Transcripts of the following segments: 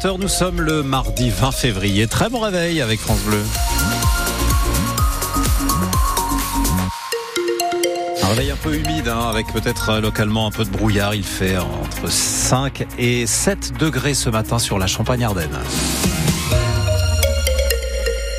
7h, nous sommes le mardi 20 février. Très bon réveil avec France Bleu. Un réveil un peu humide, hein, avec peut-être euh, localement un peu de brouillard. Il fait entre 5 et 7 degrés ce matin sur la Champagne-Ardenne.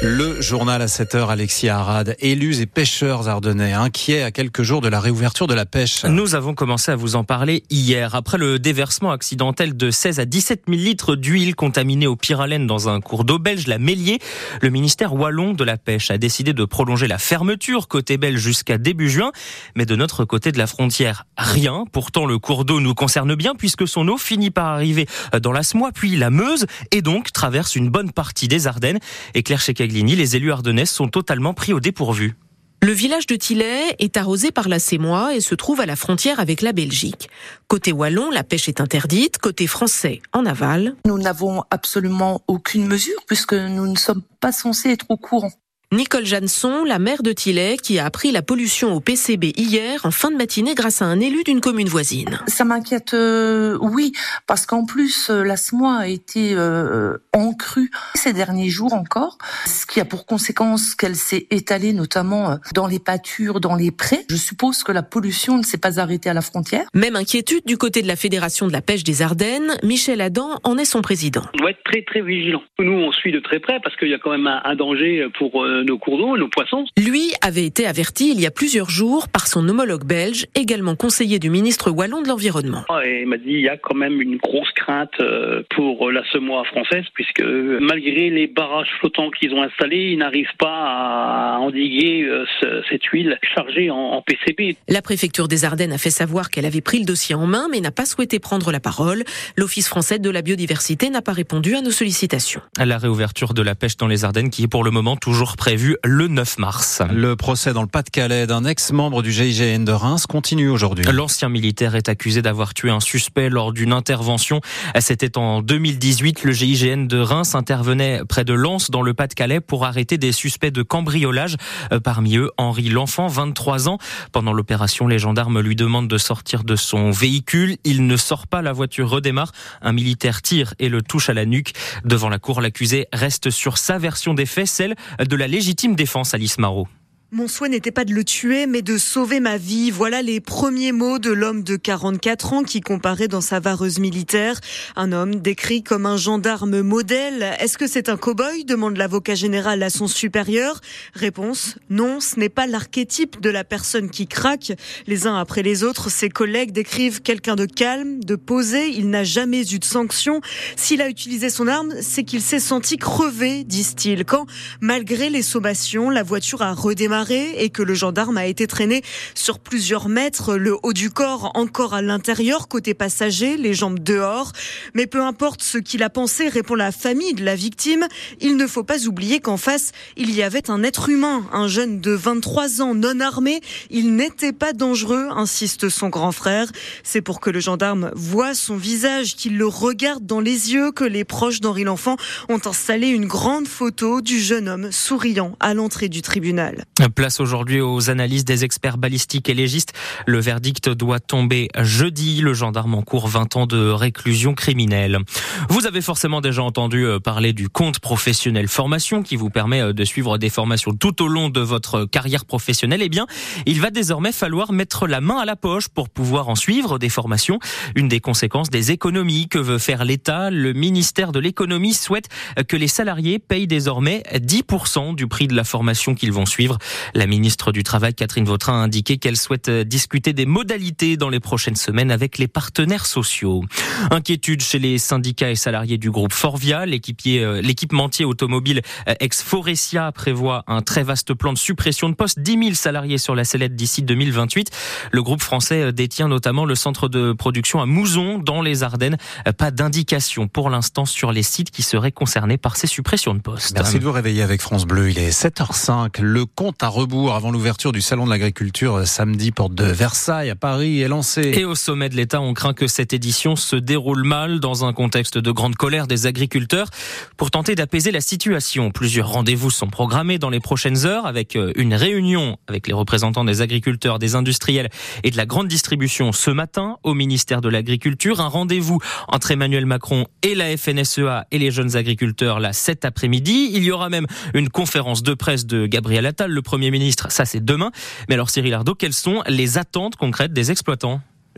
Le journal à 7h, Alexis Arad. Élus et pêcheurs ardennais inquiets à quelques jours de la réouverture de la pêche. Nous avons commencé à vous en parler hier. Après le déversement accidentel de 16 à 17 000 litres d'huile contaminée au pyralène dans un cours d'eau belge, la Mélier, le ministère wallon de la pêche a décidé de prolonger la fermeture côté belge jusqu'à début juin. Mais de notre côté de la frontière, rien. Pourtant, le cours d'eau nous concerne bien puisque son eau finit par arriver dans la Smoie puis la Meuse et donc traverse une bonne partie des Ardennes. Et les élus ardennais sont totalement pris au dépourvu. Le village de Tillet est arrosé par la Sémois et se trouve à la frontière avec la Belgique. Côté wallon, la pêche est interdite. Côté français, en aval. Nous n'avons absolument aucune mesure puisque nous ne sommes pas censés être au courant. Nicole Jansson, la maire de Tillet, qui a appris la pollution au PCB hier en fin de matinée grâce à un élu d'une commune voisine. Ça m'inquiète, euh, oui, parce qu'en plus, euh, la SMOA a été euh, en crue ces derniers jours encore, ce qui a pour conséquence qu'elle s'est étalée notamment euh, dans les pâtures, dans les prés. Je suppose que la pollution ne s'est pas arrêtée à la frontière. Même inquiétude du côté de la Fédération de la pêche des Ardennes. Michel Adam en est son président. On doit être très très vigilant. Nous, on suit de très près parce qu'il y a quand même un, un danger pour nos cours d'eau, nos poissons. Lui avait été averti il y a plusieurs jours par son homologue belge, également conseiller du ministre wallon de l'Environnement. Et il m'a dit il y a quand même une grosse crainte euh, pour la semoie française, puisque malgré les barrages flottants qu'ils ont installés, ils n'arrivent pas à endiguer euh, cette huile chargée en PCB. La préfecture des Ardennes a fait savoir qu'elle avait pris le dossier en main, mais n'a pas souhaité prendre la parole. L'Office français de la biodiversité n'a pas répondu à nos sollicitations. La réouverture de la pêche dans les Ardennes qui est pour le moment toujours prévue le 9 mars. Le procès dans le Pas-de-Calais d'un ex-membre du GIGN de Reims continue aujourd'hui. L'ancien militaire est accusé d'avoir tué un suspect lors d'une intervention. C'était en 2018. Le GIGN de Reims intervenait près de Lens dans le Pas-de-Calais pour arrêter des suspects de cambriolage. Euh, parmi eux, Henri L'Enfant, 23 ans. Pendant l'opération, les gendarmes lui demandent de sortir de son véhicule. Il ne sort pas, la voiture redémarre. Un militaire tire et le touche à la nuque. Devant la cour, l'accusé reste sur sa version des faits, celle de la légitime défense, Alice Marot. Mon souhait n'était pas de le tuer, mais de sauver ma vie. Voilà les premiers mots de l'homme de 44 ans qui comparait dans sa vareuse militaire. Un homme décrit comme un gendarme modèle. Est-ce que c'est un cow-boy? demande l'avocat général à son supérieur. Réponse non, ce n'est pas l'archétype de la personne qui craque. Les uns après les autres, ses collègues décrivent quelqu'un de calme, de posé. Il n'a jamais eu de sanction. S'il a utilisé son arme, c'est qu'il s'est senti crevé, disent-ils. Quand, malgré les sommations, la voiture a redémarré et que le gendarme a été traîné sur plusieurs mètres, le haut du corps encore à l'intérieur, côté passager, les jambes dehors. Mais peu importe ce qu'il a pensé, répond la famille de la victime, il ne faut pas oublier qu'en face, il y avait un être humain, un jeune de 23 ans non armé. Il n'était pas dangereux, insiste son grand frère. C'est pour que le gendarme voit son visage, qu'il le regarde dans les yeux, que les proches d'Henri L'Enfant ont installé une grande photo du jeune homme souriant à l'entrée du tribunal. Place aujourd'hui aux analyses des experts balistiques et légistes. Le verdict doit tomber jeudi. Le gendarme en cours 20 ans de réclusion criminelle. Vous avez forcément déjà entendu euh, parler du compte professionnel formation qui vous permet euh, de suivre des formations tout au long de votre carrière professionnelle. Eh bien, il va désormais falloir mettre la main à la poche pour pouvoir en suivre des formations. Une des conséquences des économies que veut faire l'État, le ministère de l'économie souhaite que les salariés payent désormais 10% du prix de la formation qu'ils vont suivre. La ministre du Travail, Catherine Vautrin, a indiqué qu'elle souhaite euh, discuter des modalités dans les prochaines semaines avec les partenaires sociaux. Inquiétude chez les syndicats et salariés du groupe Forvia. Euh, l'équipementier automobile euh, ex-Forestia prévoit un très vaste plan de suppression de postes. 10 000 salariés sur la sellette d'ici 2028. Le groupe français détient notamment le centre de production à Mouzon, dans les Ardennes. Pas d'indication pour l'instant sur les sites qui seraient concernés par ces suppressions de postes. Merci de vous réveiller avec France Bleu. Il est 7h05. Le compte à rebours avant l'ouverture du salon de l'agriculture euh, samedi porte de Versailles à Paris est lancée. Et au sommet de l'État, on craint que cette édition se déroule mal dans un contexte de grande colère des agriculteurs. Pour tenter d'apaiser la situation, plusieurs rendez-vous sont programmés dans les prochaines heures avec euh, une réunion avec les représentants des agriculteurs, des industriels et de la grande distribution ce matin au ministère de l'Agriculture. Un rendez-vous entre Emmanuel Macron et la FNSEA et les jeunes agriculteurs là cet après-midi. Il y aura même une conférence de presse de Gabriel Attal, le Premier ministre. Ça, c'est demain. Mais alors, Cyril Ardo, quelles sont les attentes concrètes des exploitants?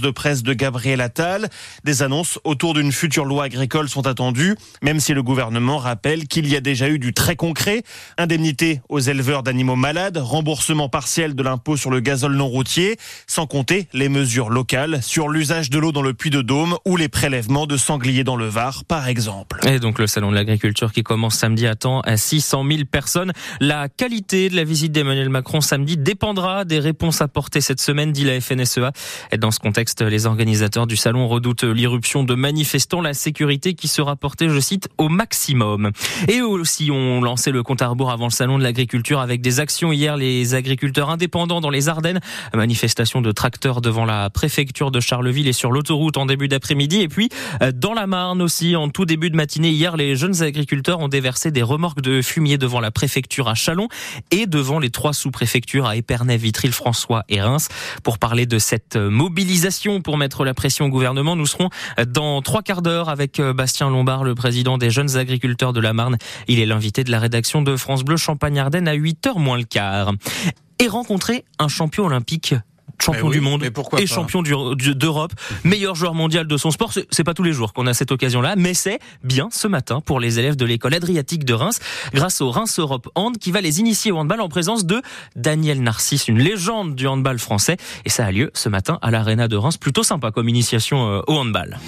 de presse de Gabriel Attal. Des annonces autour d'une future loi agricole sont attendues, même si le gouvernement rappelle qu'il y a déjà eu du très concret. Indemnité aux éleveurs d'animaux malades, remboursement partiel de l'impôt sur le gazole non routier, sans compter les mesures locales sur l'usage de l'eau dans le puits de Dôme ou les prélèvements de sangliers dans le Var, par exemple. Et donc le salon de l'agriculture qui commence samedi attend à 600 000 personnes. La qualité de la visite d'Emmanuel Macron samedi dépendra des réponses apportées cette semaine, dit la FNSEA. Et dans ce contexte, les organisateurs du salon redoutent l'irruption de manifestants, la sécurité qui sera portée, je cite, au maximum. Et aussi, on lancé le compte à rebours avant le salon de l'agriculture avec des actions hier, les agriculteurs indépendants dans les Ardennes, manifestation de tracteurs devant la préfecture de Charleville et sur l'autoroute en début d'après-midi. Et puis, euh, dans la Marne aussi, en tout début de matinée, hier, les jeunes agriculteurs ont déversé des remorques de fumier devant la préfecture à Chalon et devant les trois sous-préfectures à Épernay, Vitry-le-François et Reims pour parler de cette mobilisation pour mettre la pression au gouvernement. Nous serons dans trois quarts d'heure avec euh, Bastien Lombard, le président des jeunes agriculteurs de la Marne. Il est l'invité de la rédaction de France Bleu Champagne-Ardenne à 8h moins le quart. Et rencontrer un champion olympique champion du monde et champion d'Europe, meilleur joueur mondial de son sport. C'est pas tous les jours qu'on a cette occasion-là, mais c'est bien ce matin pour les élèves de l'école Adriatique de Reims, grâce au Reims Europe Hand, qui va les initier au handball en présence de Daniel Narcisse, une légende du handball français. Et ça a lieu ce matin à l'Arena de Reims. Plutôt sympa comme initiation euh, au handball.